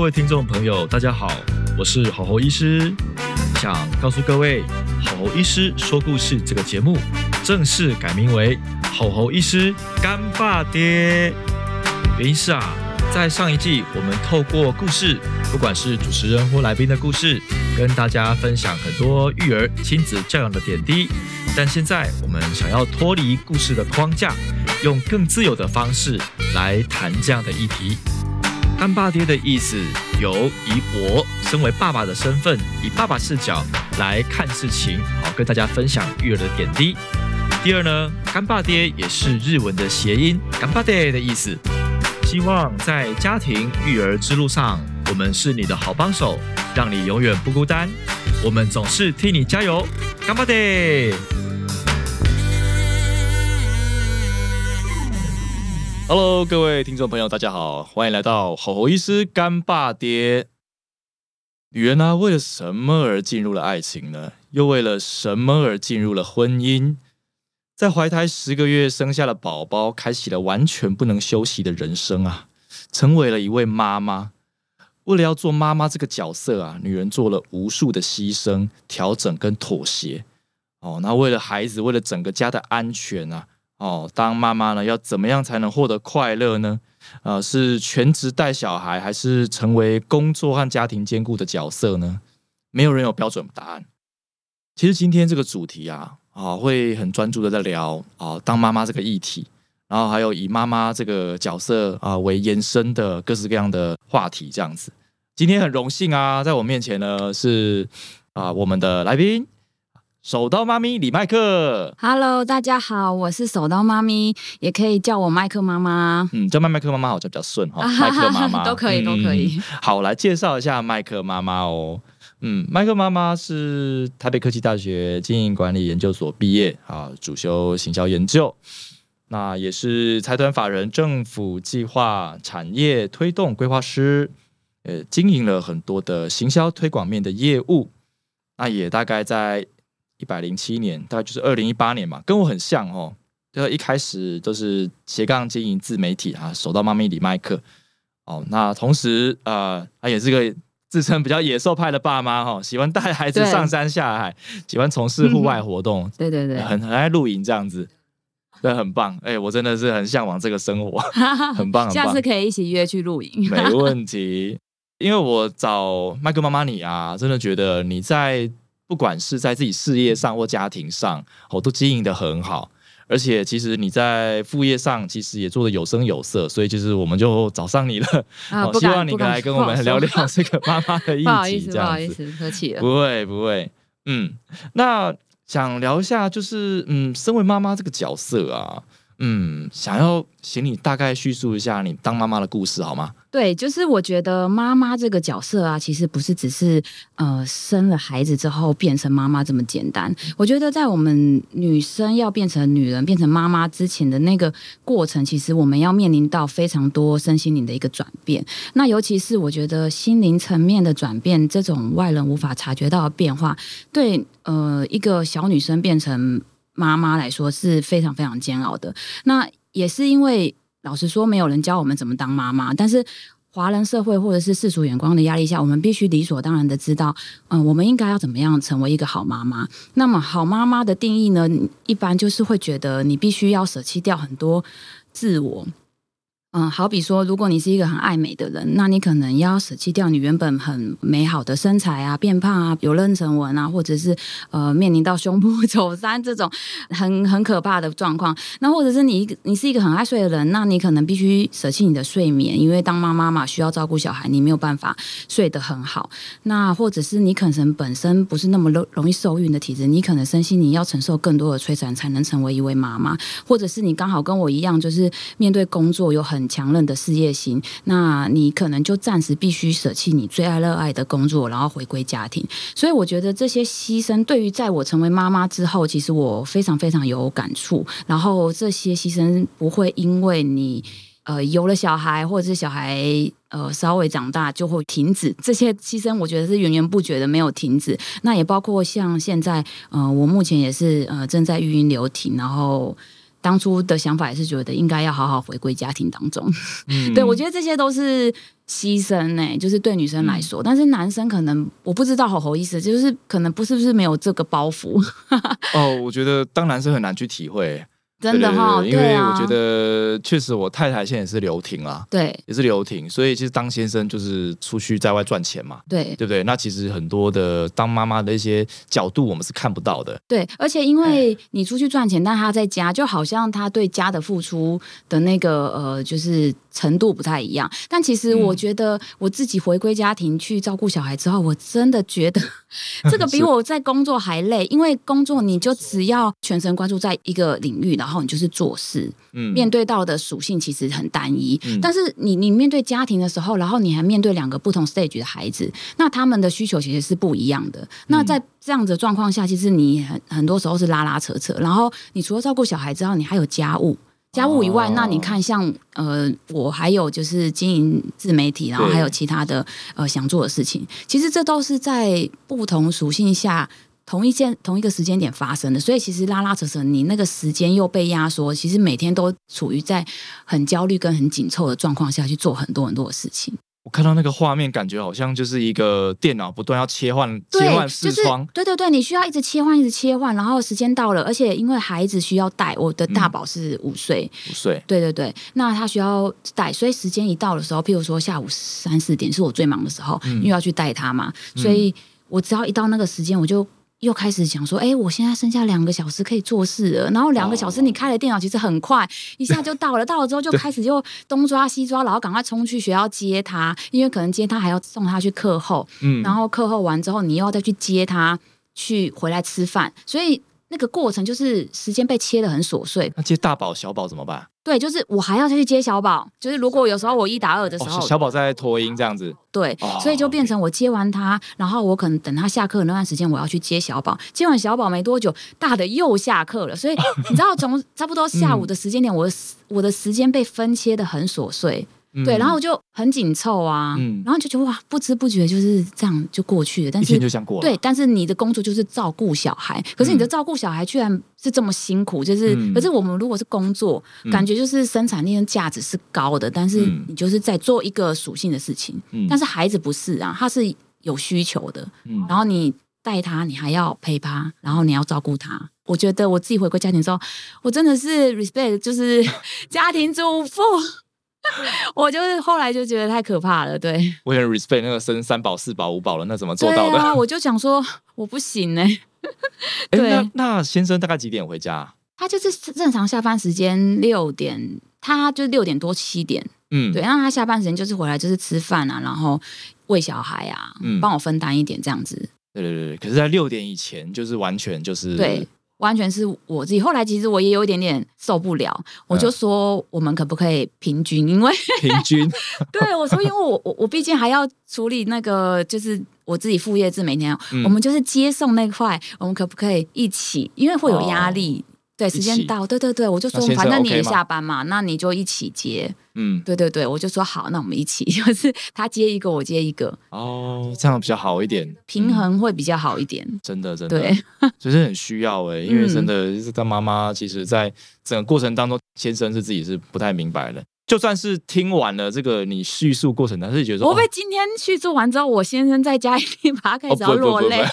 各位听众朋友，大家好，我是吼吼医师，想告诉各位，吼吼医师说故事这个节目正式改名为吼吼医师干爸爹。原因是啊，在上一季我们透过故事，不管是主持人或来宾的故事，跟大家分享很多育儿亲子教养的点滴。但现在我们想要脱离故事的框架，用更自由的方式来谈这样的议题。干爸爹的意思有以我身为爸爸的身份，以爸爸视角来看事情，好跟大家分享育儿的点滴。第二呢，干爸爹也是日文的谐音“干爸爹”的意思。希望在家庭育儿之路上，我们是你的好帮手，让你永远不孤单。我们总是替你加油，干爸爹！Hello，各位听众朋友，大家好，欢迎来到吼吼医师干爸爹。女人呢，为了什么而进入了爱情呢？又为了什么而进入了婚姻？在怀胎十个月生下了宝宝，开启了完全不能休息的人生啊！成为了一位妈妈。为了要做妈妈这个角色啊，女人做了无数的牺牲、调整跟妥协。哦，那为了孩子，为了整个家的安全啊，哦，当妈妈呢，要怎么样才能获得快乐呢？啊，是全职带小孩，还是成为工作和家庭兼顾的角色呢？没有人有标准答案。其实今天这个主题啊。啊，会很专注的在聊啊，当妈妈这个议题，然后还有以妈妈这个角色啊为延伸的各式各样的话题，这样子。今天很荣幸啊，在我面前呢是啊我们的来宾，手刀妈咪李麦克。Hello，大家好，我是手刀妈咪，也可以叫我麦克妈妈。嗯，叫麦麦克妈妈好像比较顺哈，麦克妈妈都可以，都可以。好，来介绍一下麦克妈妈哦。嗯，麦克妈妈是台北科技大学经营管理研究所毕业啊，主修行销研究。那也是财团法人政府计划产业推动规划师，呃，经营了很多的行销推广面的业务。那也大概在一百零七年，大概就是二零一八年嘛，跟我很像哦。就一开始就是斜杠经营自媒体啊，手到妈咪李麦克。哦，那同时呃，他也是个。自称比较野兽派的爸妈哈，喜欢带孩子上山下海，喜欢从事户外活动，对对对，很很爱露营这样子，对，很棒。哎，我真的是很向往这个生活，很棒。下次可以一起约去露营，没 问题。因为我找麦克妈妈你啊，真的觉得你在不管是在自己事业上或家庭上，我都经营的很好。而且其实你在副业上其实也做的有声有色，所以就是我们就找上你了。啊，希望你来跟我们聊聊这个妈妈的 议题。不好意思，不好意思，客气了。不会不会，嗯，那想聊一下，就是嗯，身为妈妈这个角色啊，嗯，想要请你大概叙述一下你当妈妈的故事好吗？对，就是我觉得妈妈这个角色啊，其实不是只是呃生了孩子之后变成妈妈这么简单。我觉得在我们女生要变成女人、变成妈妈之前的那个过程，其实我们要面临到非常多身心灵的一个转变。那尤其是我觉得心灵层面的转变，这种外人无法察觉到的变化，对呃一个小女生变成妈妈来说是非常非常煎熬的。那也是因为。老实说，没有人教我们怎么当妈妈。但是，华人社会或者是世俗眼光的压力下，我们必须理所当然的知道，嗯，我们应该要怎么样成为一个好妈妈。那么，好妈妈的定义呢？一般就是会觉得你必须要舍弃掉很多自我。嗯，好比说，如果你是一个很爱美的人，那你可能要舍弃掉你原本很美好的身材啊，变胖啊，有妊娠纹啊，或者是呃面临到胸部 走山这种很很可怕的状况。那或者是你你是一个很爱睡的人，那你可能必须舍弃你的睡眠，因为当妈妈嘛，需要照顾小孩，你没有办法睡得很好。那或者是你可能本身不是那么容容易受孕的体质，你可能身心你要承受更多的摧残，才能成为一位妈妈。或者是你刚好跟我一样，就是面对工作有很很强韧的事业心，那你可能就暂时必须舍弃你最爱热爱的工作，然后回归家庭。所以我觉得这些牺牲，对于在我成为妈妈之后，其实我非常非常有感触。然后这些牺牲不会因为你呃有了小孩，或者是小孩呃稍微长大就会停止。这些牺牲我觉得是源源不绝的，没有停止。那也包括像现在呃，我目前也是呃正在育婴流停，然后。当初的想法也是觉得应该要好好回归家庭当中。嗯。对我觉得这些都是牺牲呢、就是对女生来说，但是男生可能我不知道好好意思，就是可能不是不是没有这个包袱，哦，我觉得当男生很难去体会，真的哈，因为我觉得确实我太太现在也是留停啊，对也是留停，所以其实当先生就是出去在外赚钱嘛。对对不对？那其实很多的当妈妈的一些角度，我们是看不到的。对，而且因为你出去赚钱，但他在家，就好像他对家的付出的那个呃，就是程度不太一样。但其实我嗯觉得我自己回归家庭去照顾小孩之后，我真的觉得 这个比我在工作还累，因为工作你就只要全神贯注在一个领域，然后你就是做事，嗯，面对到的属性其实很单一。嗯但是你你面对家庭的时候，然后你还面对两个不同 stage 的孩子，那他们的需求其实是不一样的。那在这样子的状况下，其实你很很多时候是拉拉扯扯，然后你除了照顾小孩之后，你还有家务。家务以外，哦那你看像呃，我还有就是经营自媒体，然后还有其他的呃想做的事情，其实这都是在不同属性下同一件同一个时间点发生的，所以其实拉拉扯扯，你那个时间又被压缩，其实每天都处于在很焦虑跟很紧凑的状况下去做很多很多的事情。我看到那个画面，感觉好像就是一个电脑不断要切换切换视就是窗，对对对，你需要一直切换，一直切换，然后时间到了，而且因为孩子需要带，我的大宝是五岁，五岁，对对对，那他需要带，所以时间一到的时候，譬如说下午三四点是我最忙的时候，嗯。因为要去带他嘛，所以我只要一到那个时间，我就。又开始想说，哎、我现在剩下两个小时可以做事了。然后两个小时哦你开了电脑，其实很快，一下就到了。到了之后就开始又东抓西抓，然后赶快冲去学校接他，因为可能接他还要送他去课后。嗯，然后课后完之后，你又要再去接他去回来吃饭，所以那个过程就是时间被切的很琐碎。那接大宝小宝怎么办？对，就是我还要再去接小宝，就是如果有时候我一打二的时哦，候，小宝在拖音这样子，对，哦所以就变成我接完他，然后我可能等他下课那段时间，我要去接小宝。接完小宝没多久，大的又下课了，所以 你知道，从差不多下午的时间点，我的时我的时间被分切的很琐碎，嗯。对，然后就很紧凑啊，嗯。然后就觉得哇，不知不觉就是这样就过去了，但一是天就想过了，对，但是你的工作就是照顾小孩，可是你的照顾小孩居然是这么辛苦，就是，嗯。可是我们如果是工作，嗯。感觉就是生产力跟价值是高的，但是嗯。你就是在做一个属性的事情，嗯。但是孩子不是啊，他是有需求的，嗯。然后你带他，你还要陪他，然后你要照顾他。我觉得我自己回归家庭之后，我真的是 respect，就是 家庭主妇。我就是后来就觉得太可怕了，对，我很 respect 那个生三宝、四宝、五宝了，那怎么做到的？啊，我就想说 我不行呢、哎，对。那那先生大概几点回家？他就是正常下班时间六点，他就六点多七点，嗯，对，那他下班时间就是回来就是吃饭啊，然后喂小孩啊，嗯。帮我分担一点这样子，对对对对。可是，在六点以前，就是完全就是对，完全是我自己。后来其实我也有一点点受不了，我就说我们可不可以平均？因为平均，对我说，因为我我我毕竟还要处理那个就是。我自己副业自媒体，嗯我们就是接送那块，我们可不可以一起？因为会有压力，对，时间到，对对对，我就说反正你也下班嘛，那你就一起接，嗯，对对对，我就说好，那我们一起，就是他接一个，我接一个，哦，这样比较好一点，平嗯衡会比较好一点。真的真的，对，所以是很需要哎、因为嗯。真的就是当妈妈，其实在整个过程当中，先生是自己是不太明白的。就算是听完了这个你叙述过程，但是觉得说我被哦。今天叙述完之后，我先生在家一定把他开哦始要落泪，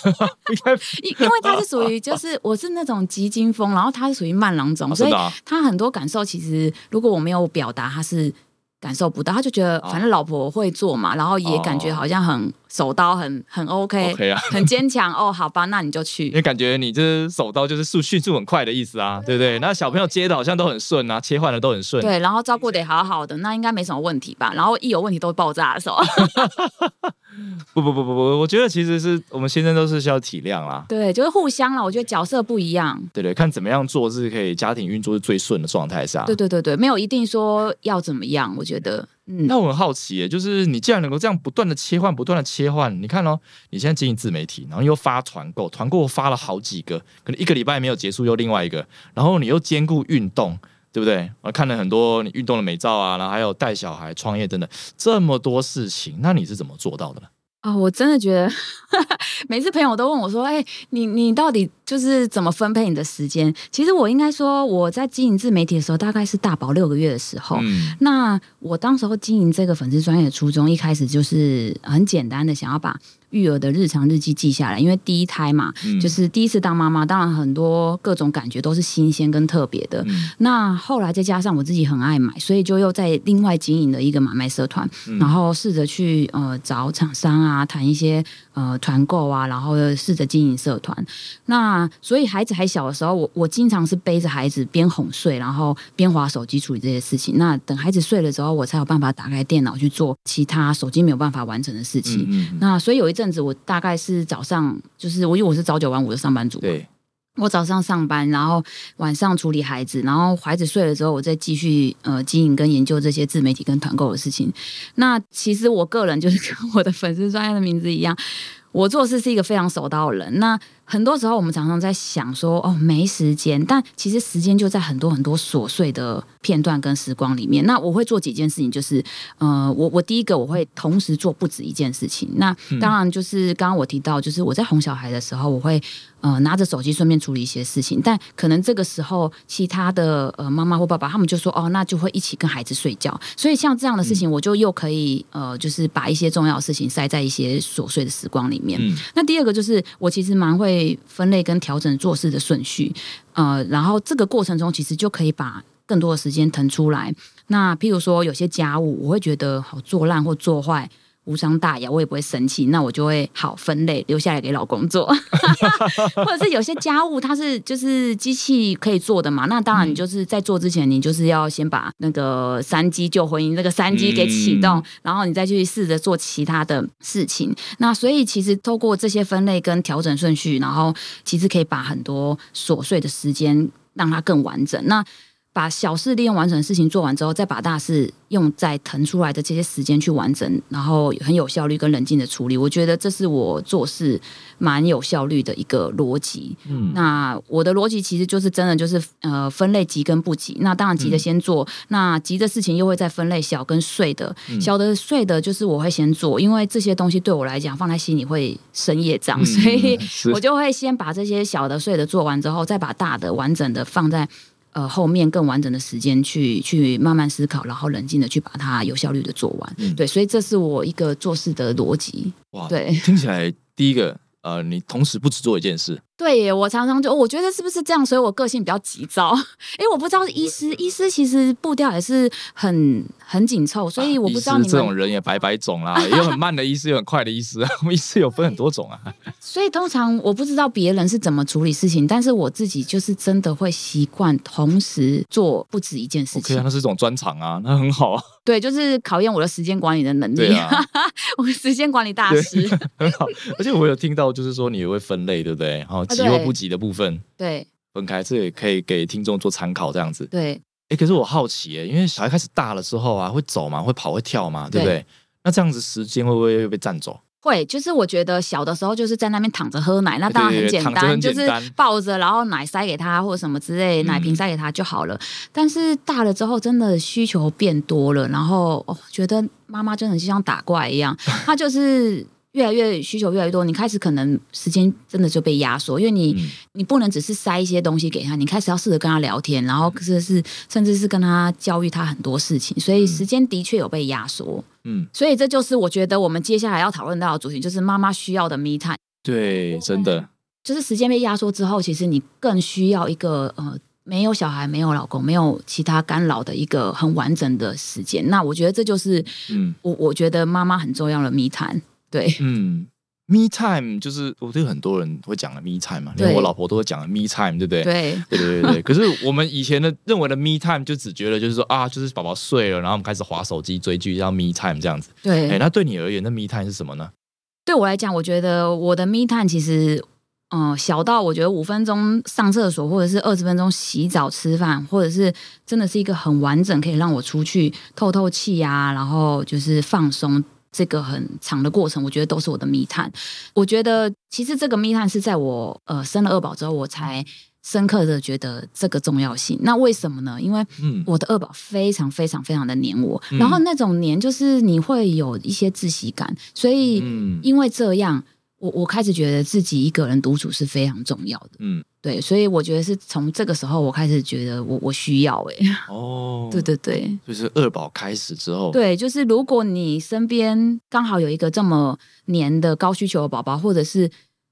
因因为他是属于 就是我是那种急惊风，然后他是属于慢郎中，所以他很多感受其实如果我没有表达，他是感受不到，他就觉得哦。反正老婆会做嘛，然后也感觉好像很手刀，很很 OK，, OK 啊，很坚强哦，好吧，那你就去因。为感觉你这手刀就是速迅速很快的意思啊，对不对？那小朋友接的好像都很顺啊，切换的都很顺。对，然后照顾得好好的，那应该没什么问题吧？然后一有问题都会爆炸的时候，不不不不不，我觉得其实是我们先生都是需要体谅啦。对，就是互相啦。我觉得角色不一样，对对，看怎么样做是可以家庭运作是最顺的状态下。对对对对，没有一定说要怎么样。我觉得，那我很好奇耶，就是你既然能够这样不断的切换、不断的切换，你看哦，你现在经营自媒体，然后又发团购，团购发了好几个，可能一个礼拜没有结束，又另外一个，然后你又兼顾运动，对不对？我看了很多你运动的美照啊，然后还有带小孩、创业等等，这么多事情，那你是怎么做到的呢？啊、我真的觉得 每次朋友都问我说：“哎、你你到底就是怎么分配你的时间？其实我应该说，我在经营自媒体的时候，大概是大宝六个月的时候。嗯那我当时候经营这个粉丝专业的初衷，一开始就是很简单的想要把育儿的日常日记记下来，因为第一胎嘛，嗯就是第一次当妈妈，当然很多各种感觉都是新鲜跟特别的。嗯那后来再加上我自己很爱买，所以就又在另外经营了一个买卖社团，嗯然后试着去呃找厂商啊，谈一些呃团购啊，然后又试着经营社团。那所以孩子还小的时候，我我经常是背着孩子边哄睡，然后边划手机处理这些事情。那等孩子睡了之后，我才有办法打开电脑去做其他手机没有办法完成的事情。那所以有一阵子，我大概是早上，就是我因为我是早九晚五的上班族，对，我早上上班，然后晚上处理孩子，然后孩子睡了之后，我再继续呃经营跟研究这些自媒体跟团购的事情。那其实我个人就是跟我的粉丝专业的名字一样，我做事是一个非常手刀的人。那很多时候我们常常在想说，哦，没时间，但其实时间就在很多很多琐碎的片段跟时光里面。那我会做几件事情，就是呃，我我第一个我会同时做不止一件事情。那当然就是刚刚我提到，就是我在哄小孩的时候，我会呃拿着手机顺便处理一些事情，但可能这个时候其他的呃妈妈或爸爸他们就说哦，那就会一起跟孩子睡觉。所以像这样的事情，我就又可以呃，就是把一些重要的事情塞在一些琐碎的时光里面。嗯那第二个就是我其实蛮会分类跟调整做事的顺序，呃，然后这个过程中其实就可以把更多的时间腾出来。那譬如说有些家务，我会觉得好做烂或做坏。无伤大雅，我也不会生气，那我就会好分类留下来给老公做，或者是有些家务它是就是机器可以做的嘛，那当然你就是在做之前，你就是要先把那个三机救婚姻那个三机给启动，嗯然后你再去试着做其他的事情。那所以其实透过这些分类跟调整顺序，然后其实可以把很多琐碎的时间让它更完整。那把小事利用完成的事情做完之后，再把大事用在腾出来的这些时间去完整，然后很有效率跟冷静的处理。我觉得这是我做事蛮有效率的一个逻辑。嗯那我的逻辑其实就是真的就是呃分类急跟不急。那当然急的先做，那急的事情又会再分类小跟碎的。小的碎的就是我会先做，因为这些东西对我来讲放在心里会生业障，嗯所以我就会先把这些小的碎的做完之后，再把大的完整的放在。呃，后面更完整的时间去去慢慢思考，然后冷静的去把它有效率的做完。嗯对，所以这是我一个做事的逻辑。哇，对 听起来第一个呃，你同时不只做一件事，对耶，我常常就我觉得是不是这样，所以我个性比较急躁。因为我不知道医师，医师其实步调也是很很紧凑，所以我不知道啊医师这种。人也百百种啦，也有很慢的医师，有很快的医师，我们医师有分很多种啊。所以通常我不知道别人是怎么处理事情，但是我自己就是真的会习惯同时做不止一件事 OK 情。啊，那是一种专长啊，那很好啊，对，就是考验我的时间管理的能力。对啊，我时间管理大师。很好。而且我有听到，就是说你也会分类，对不对？然后急或不急的部分对分开，这也可以给听众做参考，这样子。对，哎，可是我好奇耶，因为小孩开始大了之后啊，会走嘛，会跑，会跳嘛，对不对对？那这样子时间会不会被占走？会，就是我觉得小的时候就是在那边躺着喝奶，那当然很简单，就是抱着，然后奶塞给他或者什么之类，嗯奶瓶塞给他就好了。但是大了之后，真的需求变多了，然后哦，觉得妈妈真的就像打怪一样，她就是。越来越需求越来越多，你开始可能时间真的就被压缩，因为你、嗯你不能只是塞一些东西给他，你开始要试着跟他聊天，然后是是甚至是跟他教育他很多事情，所以时间的确有被压缩。嗯，所以这就是我觉得我们接下来要讨论到的主题，就是妈妈需要的 me time。对，真的，就是时间被压缩之后，其实你更需要一个呃。没有小孩，没有老公，没有其他干扰的一个很完整的时间。那我觉得这就是嗯我我觉得妈妈很重要的密谈。对嗯。Me time 就是我对很多人会讲的 me time 嘛，连对我老婆都会讲的 me time，对不对？对对对对对。可是我们以前的认为的 me time 就只觉得就是说啊，就是宝宝睡了，然后我们开始划手机追剧，叫 me time 这样子。对，哎，那对你而言，那 me time 是什么呢？对我来讲，我觉得我的 me time 其实，嗯、小到我觉得五分钟上厕所，或者是二十分钟洗澡、吃饭，或者是真的是一个很完整，可以让我出去透透气啊，然后就是放松。这个很长的过程，我觉得都是我的密探。我觉得其实这个密探是在我呃生了二宝之后，我才深刻的觉得这个重要性。那为什么呢？因为嗯我的二宝非常非常非常的黏我，嗯然后那种黏就是你会有一些窒息感，所以嗯因为这样，我我开始觉得自己一个人独处是非常重要的。嗯，对，所以我觉得是从这个时候我开始觉得我我需要哎、哦，对，对对。就是二宝开始之后，，对，就是如果你身边刚好有一个这么黏的高需求的宝宝，或者是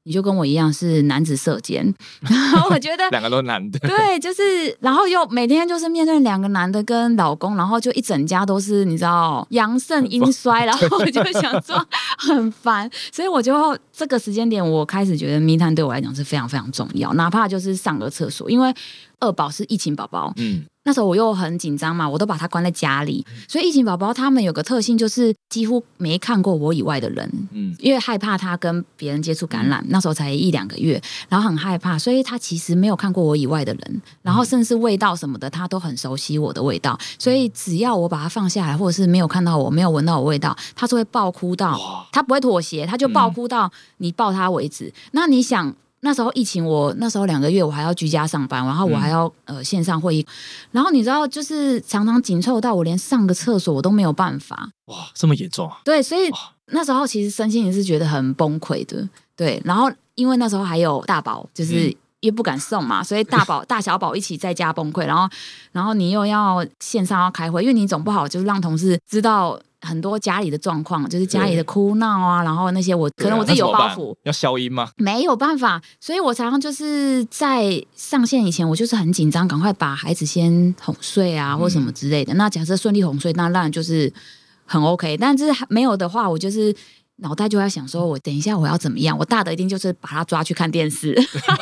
你就跟我一样是男子射箭，然后我觉得 两个都男的，对，就是，然后又每天就是面对两个男的跟老公，然后就一整家都是你知道阳盛阴衰，然后我就想说很烦，所以我就这个时间点，我开始觉得密探对我来讲是非常非常重要，哪怕就是上个厕所，因为二宝是疫情宝宝，嗯，那时候我又很紧张嘛，我都把他关在家里，所以疫情宝宝他们有个特性就是几乎没看过我以外的人，嗯，因为害怕他跟别人接触感染，那时候才一两个月，然后很害怕，所以他其实没有看过我以外的人，然后甚至味道什么的，他都很熟悉我的味道，所以只要我把他放下来，或者是没有看到我，没有闻到我味道，他是会爆哭到，他不会妥协，他就爆哭到你抱他为止。那你想？那时候疫情我，那时候两个月我还要居家上班，然后我还要、呃线上会议，然后你知道，就是常常紧凑到我连上个厕所我都没有办法。哇，这么严重啊，对，所以那时候其实身心也是觉得很崩溃的。对，然后因为那时候还有大宝，就是嗯因为不敢送嘛，所以大宝 大小宝一起在家崩溃，然后然后你又要线上要开会，因为你总不好就是让同事知道。很多家里的状况，就是家里的哭闹啊，然后那些我可能我自己有包袱要消音吗？没有办法，所以我常常就是在上线以前，我就是很紧张，赶快把孩子先哄睡啊，或什么之类的。那假设顺利哄睡，那当然就是很 OK。但是没有的话，我就是脑袋就在想说，我等一下我要怎么样？我大的一定就是把他抓去看电视，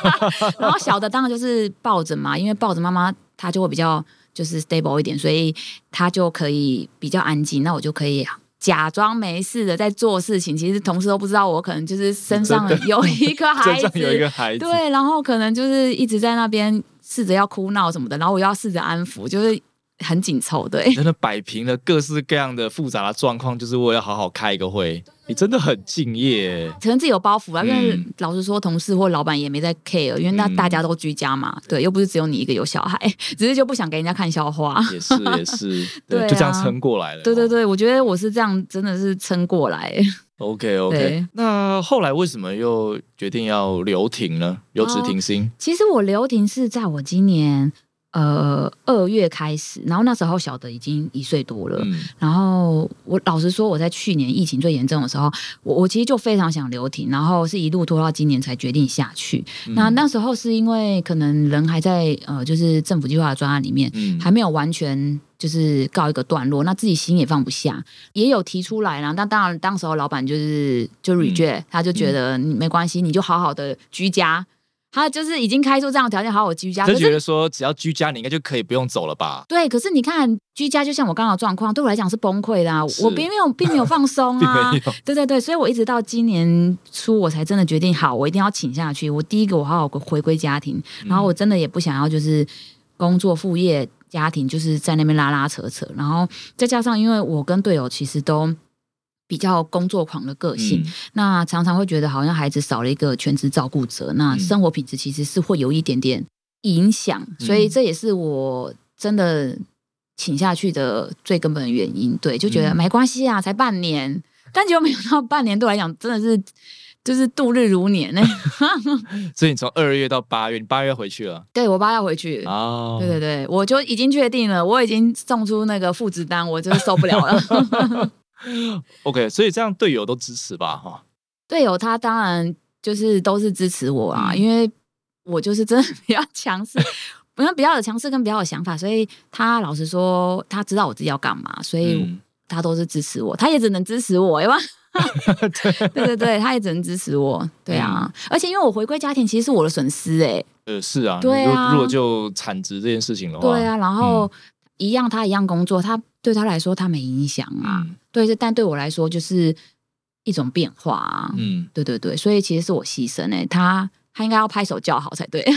然后小的当然就是抱着嘛，因为抱着妈妈，她就会比较就是 stable 一点，所以她就可以比较安静。那我就可以。假装没事的在做事情，其实同事都不知道我可能就是身上有 一个孩子，身上有一个孩子，对，然后可能就是一直在那边试着要哭闹什么的，然后我要试着安抚，就是很紧凑，对。真的摆平了各式各样的复杂的状况，就是为了好好开一个会。你真的很敬业，可能自己有包袱啊，因为嗯老实说，同事或老板也没在 care，因为那嗯大家都居家嘛，对，又不是只有你一个有小孩，只是就不想给人家看笑话。也是也是，对啊就这样撑过来了。对对对，我觉得我是这样，真的是撑过来。，OK OK。那后来为什么又决定要留停呢？留职停薪？其实我留停是在我今年呃二月开始，然后那时候小的已经一岁多了，嗯然后我老实说，我在去年疫情最严重的时候，我我其实就非常想留停，然后是一路拖到今年才决定下去。嗯那那时候是因为可能人还在呃，就是政府计划的专案里面，嗯还没有完全就是告一个段落，那自己心也放不下，也有提出来啦。但当然，当时候老板就是就 reject，、他就觉得你没关系，你就好好的居家。他就是已经开出这样的条件，好好居家。就觉得说只要居家，你应该就可以不用走了吧？对，可是你看居家，就像我刚刚的状况，对我来讲是崩溃的啊！我并没有，并没有放松啊 对对对，所以我一直到今年初，我才真的决定，好，我一定要请下去。我第一个，我好好回归家庭，然后我真的也不想要就是工作副业家庭，就是在那边拉拉扯扯。然后再加上，因为我跟队友其实都比较工作狂的个性，嗯。那常常会觉得好像孩子少了一个全职照顾者，那嗯。生活品质其实是会有一点点影响，所以这也是我真的请下去的最根本的原因。对，就觉得嗯。没关系啊，才半年，但结果没有到半年对我来讲真的是就是度日如年呢、所以你从二月到八月，你八月回去了？对我八月回去。哦，对对对，我就已经确定了，我已经送出那个复职单，我就是受不了了。OK，所以这样队友都支持吧？哈，队友他当然就是都是支持我啊，嗯因为我就是真的 比较强势，可能比较有强势跟比较有想法，所以他老实说，他知道我自己要干嘛，所以嗯他都是支持我，他也只能支持我，对吧？对对对，他也只能支持我，对啊，而且因为我回归家庭，其实是我的损失哎、呃，是啊，对啊如果如果就产值这件事情的话，对啊，然后一样他一样工作，他对他来说他没影响啊，嗯对，这但对我来说就是一种变化啊，嗯，对对对，所以其实是我牺牲诶、他他应该要拍手叫好才对。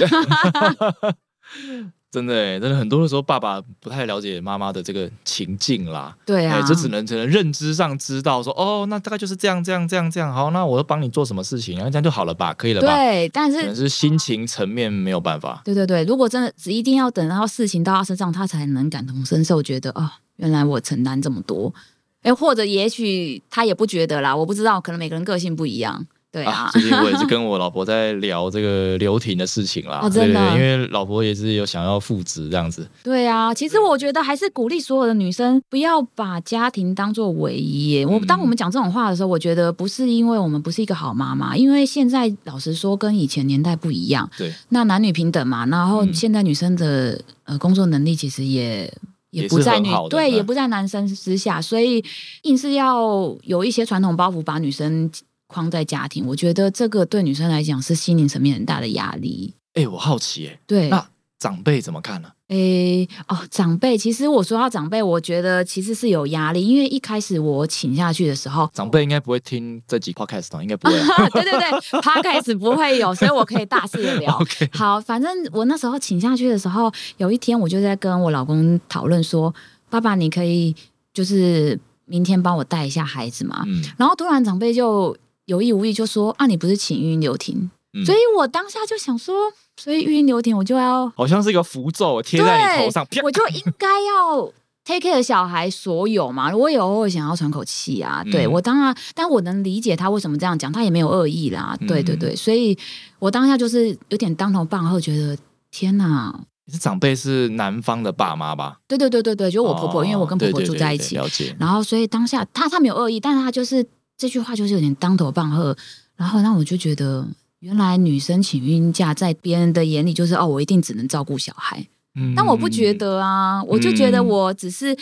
真的欸，真的很多的时候，爸爸不太了解妈妈的这个情境啦。对啊哎，，这只能只能认知上知道说，哦，那大概就是这样这样这样这样。好，那我要帮你做什么事情，然后这样就好了吧，可以了吧？对，但是可能是是心情层面没有办法。对对对，如果真的只一定要等到事情到他身上，他才能感同身受，觉得哦，原来我承担这么多。哎，或者也许他也不觉得啦，我不知道，可能每个人个性不一样。对啊，最近我也是跟我老婆在聊这个 留停的事情啦。哦真的因为老婆也是有想要复职这样子。对啊，其实我觉得还是鼓励所有的女生不要把家庭当做唯一耶。我嗯当我们讲这种话的时候，我觉得不是因为我们不是一个好妈妈，因为现在老实说跟以前年代不一样，对，那男女平等嘛，然后嗯现在女生的呃工作能力其实也。也也不在女对，嗯也不在男生之下，所以硬是要有一些传统包袱把女生框在家庭，我觉得这个对女生来讲是心灵层面很大的压力。哎、我好奇哎、对，那长辈怎么看呢、诶，哦，长辈，其实我说到长辈，我觉得其实是有压力，因为一开始我请下去的时候，长辈应该不会听这集 podcast 哦，应该不会、啊。对对对开始不会有，所以我可以大肆的聊。好，反正我那时候请下去的时候，有一天我就在跟我老公讨论说，爸爸，你可以就是明天帮我带一下孩子嘛？嗯，然后突然长辈就有意无意就说，啊，你不是请育婴留停，嗯所以我当下就想说，所以育婴留停我就要好像是一个符咒贴在你头上，啪我就应该要 take care 小孩所有嘛。我也偶尔想要喘口气啊，嗯对我当然，但我能理解他为什么这样讲，他也没有恶意啦。嗯对对对，所以我当下就是有点当头棒喝，觉得天哪！你是长辈是男方的爸妈吧？对对对对对，就我婆婆，哦因为我跟婆婆住在一起，对了解。然后所以当下他他没有恶意，但是他就是这句话就是有点当头棒喝，然后那我就觉得。原来女生请孕假，在别人的眼里就是哦，我一定只能照顾小孩。嗯但我不觉得啊，我就觉得我只是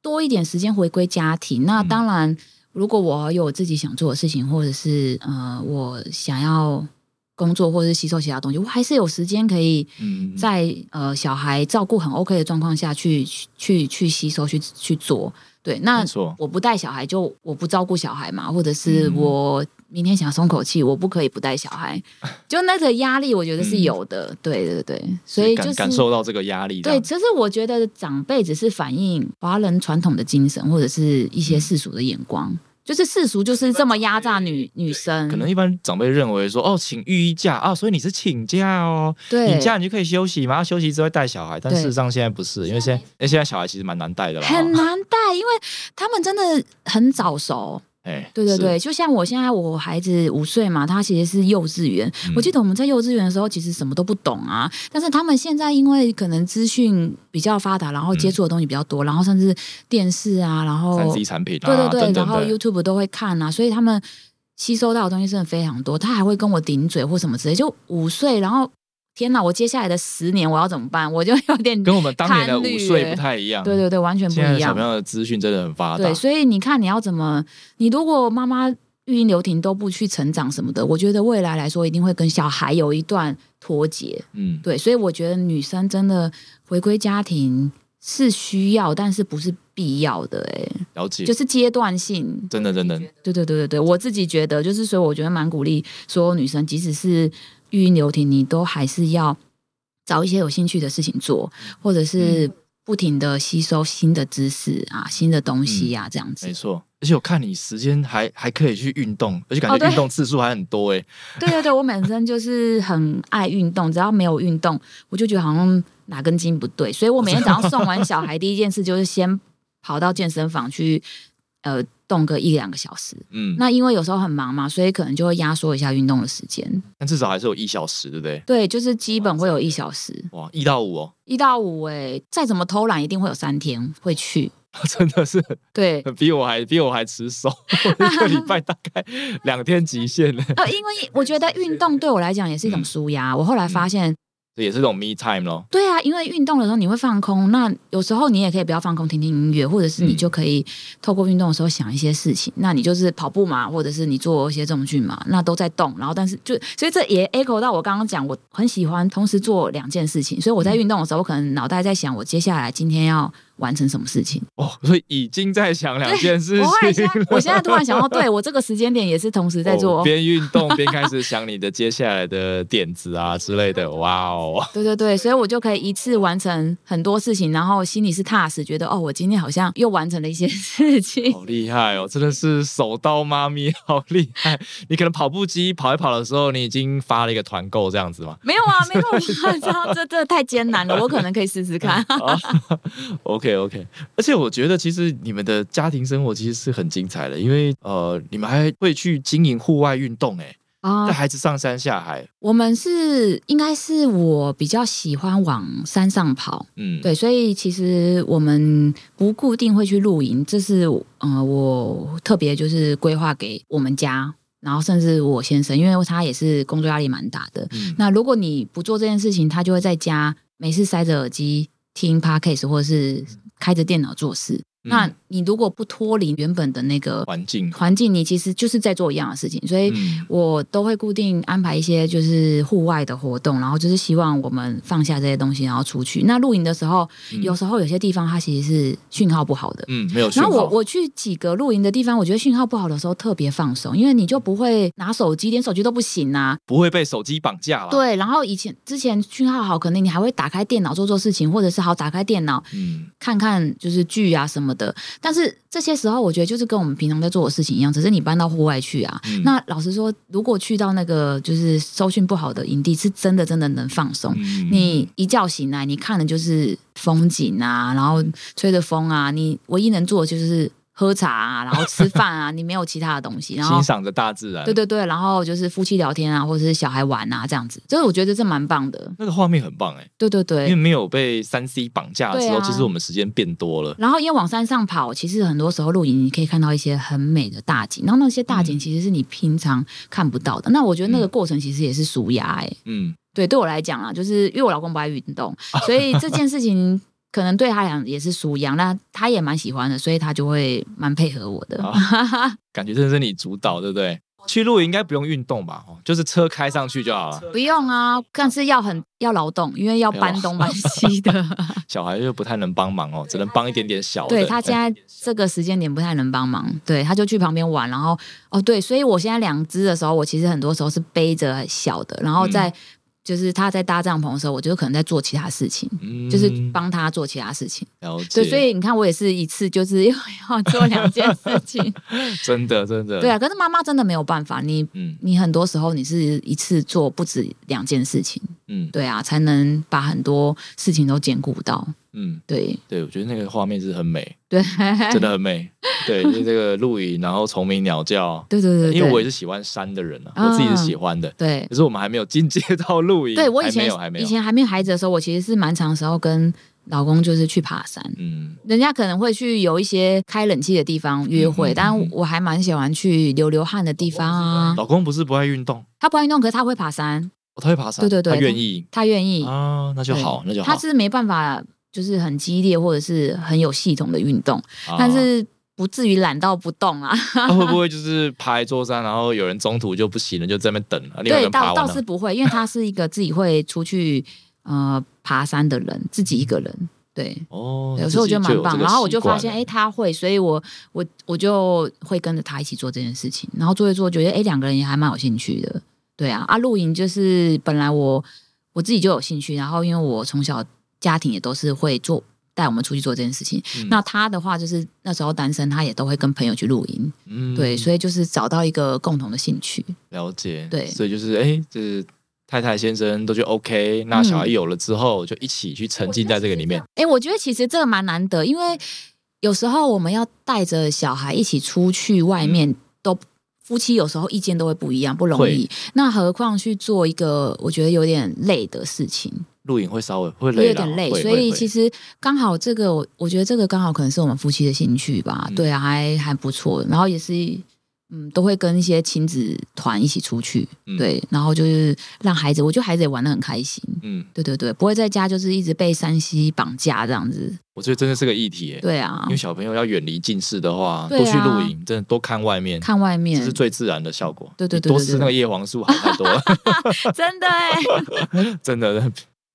多一点时间回归家庭。那嗯当然，如果我有自己想做的事情，或者是呃，我想要工作或者是吸收其他东西，我还是有时间可以嗯，在呃小孩照顾很 OK 的状况下去去去吸收去去做。对，那，我不带小孩就我不照顾小孩嘛，或者是嗯我明天想松口气，我不可以不带小孩，就那个压力，我觉得是有的。对对对，所以就是感感受到这个压力这对，样。其实我觉得长辈只是反映华人传统的精神，或者是一些世俗的眼光。就是世俗就是这么压榨女女生，可能一般长辈认为说，哦，请育医假啊，所以你是请假哦，对你假你就可以休息嘛，啊休息之后带小孩。但事实上现在不是，因为现在，现在小孩其实蛮难带的啦。很难带，因为他们真的很早熟。哎，是对对对，，就像我现在我孩子五岁嘛，他其实是幼稚园。嗯我记得我们在幼稚园的时候，其实什么都不懂啊。但是他们现在因为可能资讯比较发达，然后接触的东西比较多，然后甚至电视啊，然后三 C 产品啊，对对对，等等然后 YouTube 都会看啊，所以他们吸收到的东西真的非常多。他还会跟我顶嘴或什么之类，就五岁，然后天哪，我接下来的十年我要怎么办？我就有点跟我们当年的五岁欸不太一样。对对对，完全不一样小朋。友的资讯真的很发达。对，所以你看你要怎么，你如果妈妈育婴留停都不去成长什么的，我觉得未来来说一定会跟小孩有一段脱节。嗯，对，所以我觉得女生真的回归家庭是需要，但是不是必要的、欸，了解，就是阶段性。真的真的，对对对对对，我自己觉得就是，所以我觉得蛮鼓励所有女生，即使是育婴留停，你都还是要找一些有兴趣的事情做，或者是不停的吸收新的知识啊、新的东西啊，这样子没。错。而且我看你时间还还可以去运动，而且感觉运动次数还很多哎。对对对，我本身就是很爱运动，只要没有运动，我就觉得好像哪根筋不对，所以我每天早上送完小孩，第一件事就是先跑到健身房去，呃，动个一两个小时。嗯，那因为有时候很忙嘛，所以可能就会压缩一下运动的时间。但至少还是有一小时，对不对？对，就是基本会有一小时，哇，一到五哦，一到五哎、再怎么偷懒，一定会有三天会去。真的是对，比我还比我还持守，我一个礼拜大概两天极限呢。呃，因为我觉得运动对我来讲也是一种舒压。我后来发现，这也是这种 me time 咯。对啊，因为运动的时候你会放空，那有时候你也可以不要放空，听听音乐，或者是你嗯就可以透过运动的时候想一些事情。那你就是跑步嘛，或者是你做一些重训嘛，那都在动。然后，但是就所以这也 echo 到我刚刚讲，我很喜欢同时做两件事情。所以我在运动的时候，我可能脑袋在想，我接下来今天要完成什么事情。哦，所以已经在想两件事我后来现情在，我现在突然想到，对我这个时间点也是同时在做。哦边运动边开始想你的接下来的点子啊 之类的。哇哦，对对对，所以我就可以一次完成很多事情，然后心里是踏实，觉得哦，我今天好像又完成了一些事情。好厉害哦！真的是手刀妈咪，好厉害！你可能跑步机跑一跑的时候，你已经发了一个团购这样子吗？没有啊，没有啊，这 样这这太艰难了，我可能可以试试看。啊，OK OK，而且我觉得其实你们的家庭生活其实是很精彩的，因为呃，你们还会去经营户外运动，哎，啊带孩子上山下海，我们是应该是我比较喜欢往山上跑，嗯，，对，所以其实我们不固定会去露营，这是呃我特别就是规划给我们家，然后甚至我先生，因为他也是工作压力蛮大的。嗯。那如果你不做这件事情，他就会在家没事塞着耳机听 podcast 或是开着电脑做事。那你如果不脱离原本的那个环境，环境，你其实就是在做一样的事情，所以嗯。我都会固定安排一些就是户外的活动，然后就是希望我们放下这些东西，然后出去。那露营的时候，嗯。有时候有些地方它其实是讯号不好的。嗯，没有讯号，然后我我去几个露营的地方，我觉得讯号不好的时候特别放松，因为你就不会拿手机，连手机都不行啊。不会被手机绑架了，，对，然后以前之前讯号好，可能你还会打开电脑做做事情，或者是好打开电脑嗯。看看就是剧啊什么的。但是这些时候，我觉得就是跟我们平常在做的事情一样，只是你搬到户外去啊。嗯那老实说，如果去到那个就是收讯不好的营地，是真的真的能放松。嗯你一觉醒来，你看的就是风景啊，然后吹着风啊，你唯一能做的就是喝茶啊，然后吃饭啊，你没有其他的东西。然后欣赏着大自然，对对对，然后就是夫妻聊天啊，或者是小孩玩啊，这样子，就是我觉得这蛮棒的。那个画面很棒哎，对对对，因为没有被三 C 绑架之后，对啊。其实我们时间变多了，然后因为往山上跑，其实很多时候露营你可以看到一些很美的大景，然后那些大景其实是你平常看不到的。那我觉得那个过程其实也是舒压哎、嗯，对，对我来讲啊，就是因为我老公不爱运动，所以这件事情可能对他来讲也是属羊。那他也蛮喜欢的，所以他就会蛮配合我的。啊感觉真的是你主导，对不对？去露营应该不用运动吧？哦，就是车开上去就好了。不用啊，但是要很要劳动，因为要搬东搬西的。小孩就不太能帮忙哦，只能帮一点点小的。对他现在这个时间点不太能帮忙，对，他就去旁边玩，然后哦对，所以我现在两只的时候，我其实很多时候是背着小的，然后嗯在、就是他在搭帐篷的时候，我就可能在做其他事情，嗯就是帮他做其他事情。对，所以你看，我也是一次就是要 要做两件事情。真的真的对啊，可是妈妈真的没有办法，你嗯你很多时候你是一次做不止两件事情，嗯对啊，才能把很多事情都兼顾到。嗯，对对，我觉得那个画面是很美，对，真的很美。对，就是这个露营，然后虫鸣鸟叫。对对对对，因为我也是喜欢山的人啊，啊我自己是喜欢的，对可是我们还没有进阶到露营。对我以前还没有。以前还没有孩子的时候，我其实是蛮长时候跟老公就是去爬山。嗯人家可能会去有一些开冷气的地方约会，但我还蛮喜欢去流流汗的地方啊。老公不是不爱运动，他不爱运动，可是他会爬山，哦他会爬山，对对对他愿意他愿意。啊，那就好，那就好。他是没办法，就是很激烈或者是很有系统的运动，啊但是不至于懒到不动啊。他 会不会就是爬一座山，然后有人中途就不行了，就在那边等，对，倒倒？是不会，因为他是一个自己会出去呃爬山的人，自己一个人。对，哦，有时候我觉得蛮棒，然后我就发现，哎、哎，他会，所以我我我就会跟着他一起做这件事情，然后做一做，觉得哎，两个人也还蛮有兴趣的。对啊，啊，露营就是本来我我自己就有兴趣，然后因为我从小家庭也都是会做带我们出去做这件事情。嗯。那他的话就是那时候单身，他也都会跟朋友去露营，嗯。对，所以就是找到一个共同的兴趣。了解，对。所以就是哎，就是太太先生都觉得 OK，那小孩嗯有了之后，就一起去沉浸在这个里面。哎，我觉得其实这个蛮难得，因为有时候我们要带着小孩一起出去外嗯。面，都夫妻有时候意见都会不一样，不容易。那何况去做一个我觉得有点累的事情，露营会稍微会会累啦，有点累。所以其实实刚好这个，我我觉得这个刚好可能是我们夫妻的兴趣吧。嗯对啊，还还不错。然后也是。嗯，都会跟一些亲子团一起出去，嗯对，然后就是让孩子，我觉得孩子也玩的很开心，嗯，对对对，不会在家就是一直被山西绑架这样子，我觉得真的是个议题耶。对啊因为，小朋友要远离近视的话，啊多去露营，真的多看外面，看外面这是最自然的效果。对对对多吃那个叶黄素好太多了，真的哎，真的。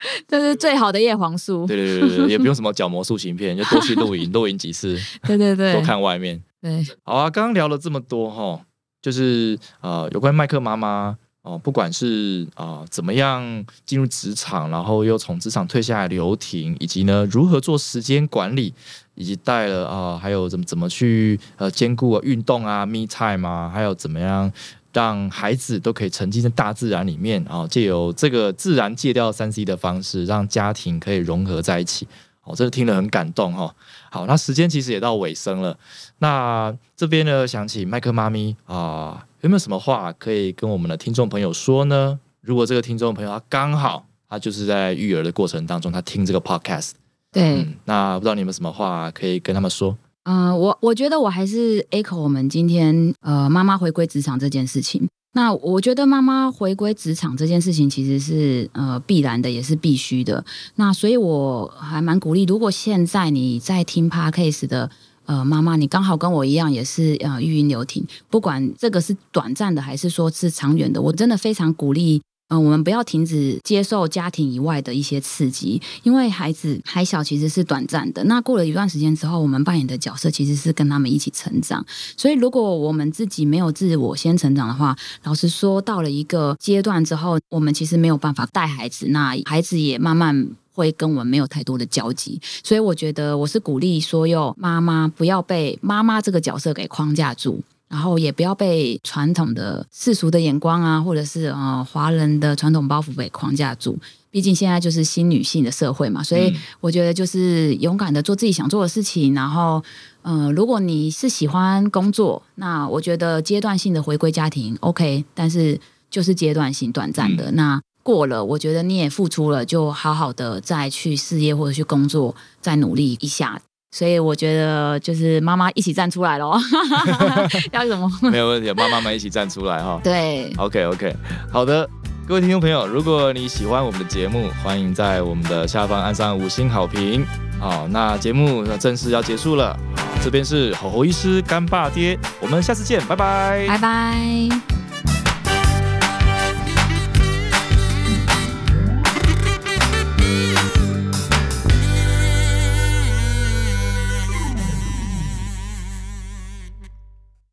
这是最好的叶黄素。对对对对对，也不用什么角膜塑形片，就多去露营，露营几次，对对对多看外面。对，好啊，刚刚聊了这么多哈，就是呃，有关麦克妈妈哦、不管是啊、呃怎么样进入职场，然后又从职场退下来留停，以及呢如何做时间管理，以及带了啊、还有怎么怎么去呃兼顾运动啊、me time 啊，还有怎么样。让孩子都可以沉浸在大自然里面啊，借由这个自然戒掉三 C 的方式，让家庭可以融合在一起哦真的听了很感动哈。好，那时间其实也到尾声了，那这边呢，想起麦克妈咪啊，有没有什么话可以跟我们的听众朋友说呢？如果这个听众朋友他刚好他就是在育儿的过程当中，他听这个 podcast，对，嗯，那不知道你们有什么话可以跟他们说？嗯、我我觉得我还是 echo 我们今天呃妈妈回归职场这件事情。那我觉得妈妈回归职场这件事情其实是呃必然的，也是必须的。那所以我还蛮鼓励，如果现在你在听 podcast 的呃妈妈，你刚好跟我一样也是呃育婴留停，不管这个是短暂的还是说是长远的，我真的非常鼓励。嗯、我们不要停止接受家庭以外的一些刺激，因为孩子还小，其实是短暂的。那过了一段时间之后，我们扮演的角色其实是跟他们一起成长。所以，如果我们自己没有自我先成长的话，老实说，到了一个阶段之后，我们其实没有办法带孩子，那孩子也慢慢。会跟我们没有太多的交集，所以我觉得我是鼓励所有妈妈不要被妈妈这个角色给框架住，然后也不要被传统的世俗的眼光啊，或者是呃华人的传统包袱给框架住。毕竟现在就是新女性的社会嘛，所以嗯我觉得就是勇敢的做自己想做的事情。然后，呃，如果你是喜欢工作，那我觉得阶段性的回归家庭 OK，但是就是阶段性、短暂的。那过了，我觉得你也付出了，就好好的再去事业或者去工作，再努力一下。所以我觉得就是妈妈一起站出来咯 要什么？没有问题，妈妈们一起站出来哈。对，OK OK，好的，各位听众朋友，如果你喜欢我们的节目，欢迎在我们的下方按上五星好评。好，那节目正式要结束了，好，这边是吼吼医师干爸爹，我们下次见，拜拜拜拜。